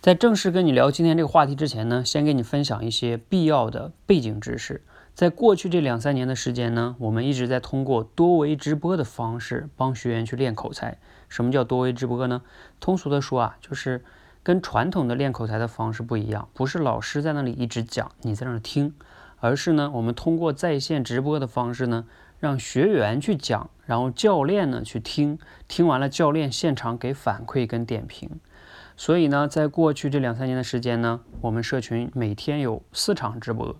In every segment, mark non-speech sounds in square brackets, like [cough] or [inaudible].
在正式跟你聊今天这个话题之前呢，先给你分享一些必要的背景知识。在过去这两三年的时间呢，我们一直在通过多维直播的方式帮学员去练口才。什么叫多维直播呢？通俗的说啊，就是跟传统的练口才的方式不一样，不是老师在那里一直讲，你在那儿听，而是呢，我们通过在线直播的方式呢，让学员去讲，然后教练呢去听，听完了教练现场给反馈跟点评。所以呢，在过去这两三年的时间呢，我们社群每天有四场直播，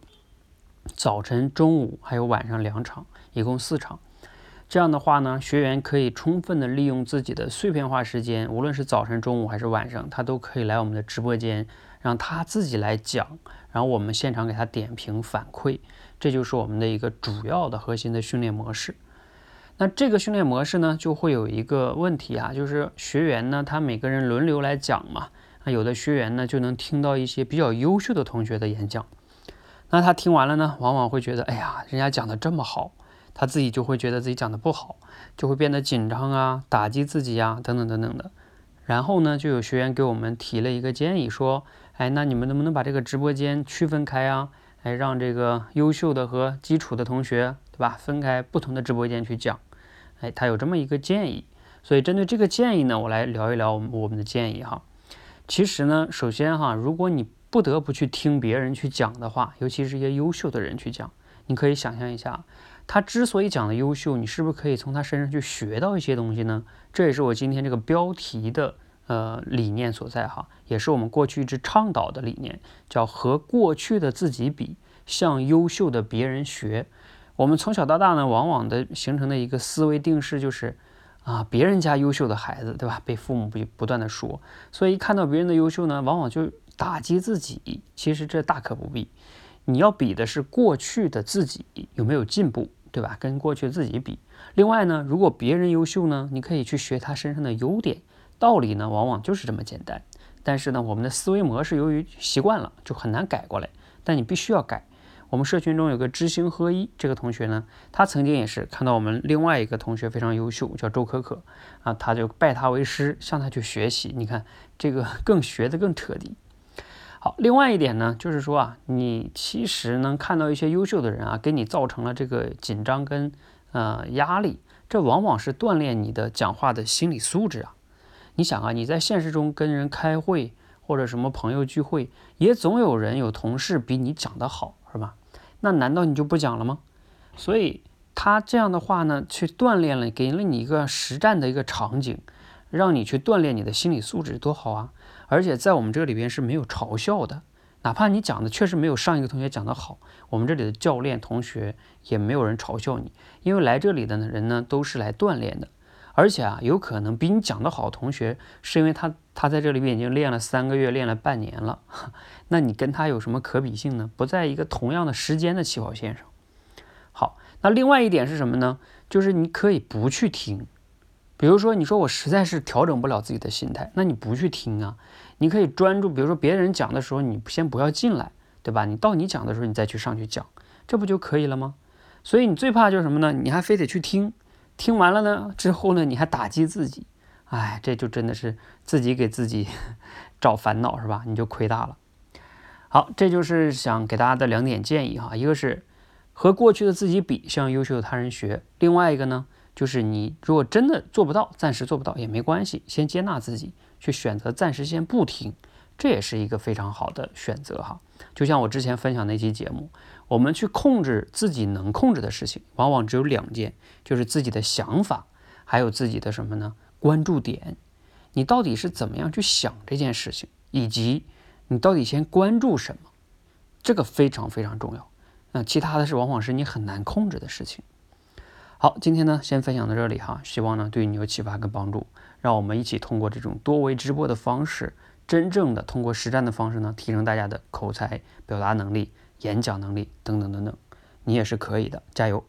早晨、中午还有晚上两场，一共四场。这样的话呢，学员可以充分的利用自己的碎片化时间，无论是早晨、中午还是晚上，他都可以来我们的直播间，让他自己来讲，然后我们现场给他点评反馈。这就是我们的一个主要的核心的训练模式。那这个训练模式呢，就会有一个问题啊，就是学员呢，他每个人轮流来讲嘛，那有的学员呢，就能听到一些比较优秀的同学的演讲，那他听完了呢，往往会觉得，哎呀，人家讲的这么好，他自己就会觉得自己讲的不好，就会变得紧张啊，打击自己啊，等等等等的。然后呢，就有学员给我们提了一个建议，说，哎，那你们能不能把这个直播间区分开啊？哎，让这个优秀的和基础的同学，对吧？分开不同的直播间去讲。哎，他有这么一个建议，所以针对这个建议呢，我来聊一聊我们我们的建议哈。其实呢，首先哈，如果你不得不去听别人去讲的话，尤其是一些优秀的人去讲，你可以想象一下，他之所以讲的优秀，你是不是可以从他身上去学到一些东西呢？这也是我今天这个标题的呃理念所在哈，也是我们过去一直倡导的理念，叫和过去的自己比，向优秀的别人学。我们从小到大呢，往往的形成的一个思维定式就是，啊，别人家优秀的孩子，对吧？被父母不不断的说，所以一看到别人的优秀呢，往往就打击自己。其实这大可不必，你要比的是过去的自己有没有进步，对吧？跟过去自己比。另外呢，如果别人优秀呢，你可以去学他身上的优点。道理呢，往往就是这么简单。但是呢，我们的思维模式由于习惯了，就很难改过来。但你必须要改。我们社群中有个知行合一这个同学呢，他曾经也是看到我们另外一个同学非常优秀，叫周可可啊，他就拜他为师，向他去学习。你看这个更学的更彻底。好，另外一点呢，就是说啊，你其实能看到一些优秀的人啊，给你造成了这个紧张跟呃压力，这往往是锻炼你的讲话的心理素质啊。你想啊，你在现实中跟人开会或者什么朋友聚会，也总有人有同事比你讲得好，是吧？那难道你就不讲了吗？所以他这样的话呢，去锻炼了，给了你一个实战的一个场景，让你去锻炼你的心理素质，多好啊！而且在我们这里边是没有嘲笑的，哪怕你讲的确实没有上一个同学讲的好，我们这里的教练同学也没有人嘲笑你，因为来这里的人呢都是来锻炼的。而且啊，有可能比你讲的好同学，是因为他他在这里面已经练了三个月，练了半年了，[laughs] 那你跟他有什么可比性呢？不在一个同样的时间的起跑线上。好，那另外一点是什么呢？就是你可以不去听，比如说你说我实在是调整不了自己的心态，那你不去听啊，你可以专注，比如说别人讲的时候，你先不要进来，对吧？你到你讲的时候，你再去上去讲，这不就可以了吗？所以你最怕就是什么呢？你还非得去听。听完了呢，之后呢，你还打击自己，哎，这就真的是自己给自己 [laughs] 找烦恼是吧？你就亏大了。好，这就是想给大家的两点建议哈，一个是和过去的自己比，向优秀的他人学；另外一个呢，就是你如果真的做不到，暂时做不到也没关系，先接纳自己，去选择暂时先不听，这也是一个非常好的选择哈。就像我之前分享那期节目。我们去控制自己能控制的事情，往往只有两件，就是自己的想法，还有自己的什么呢？关注点。你到底是怎么样去想这件事情，以及你到底先关注什么，这个非常非常重要。那其他的是往往是你很难控制的事情。好，今天呢先分享到这里哈，希望呢对你有启发跟帮助。让我们一起通过这种多维直播的方式，真正的通过实战的方式呢，提升大家的口才表达能力。演讲能力等等等等，你也是可以的，加油！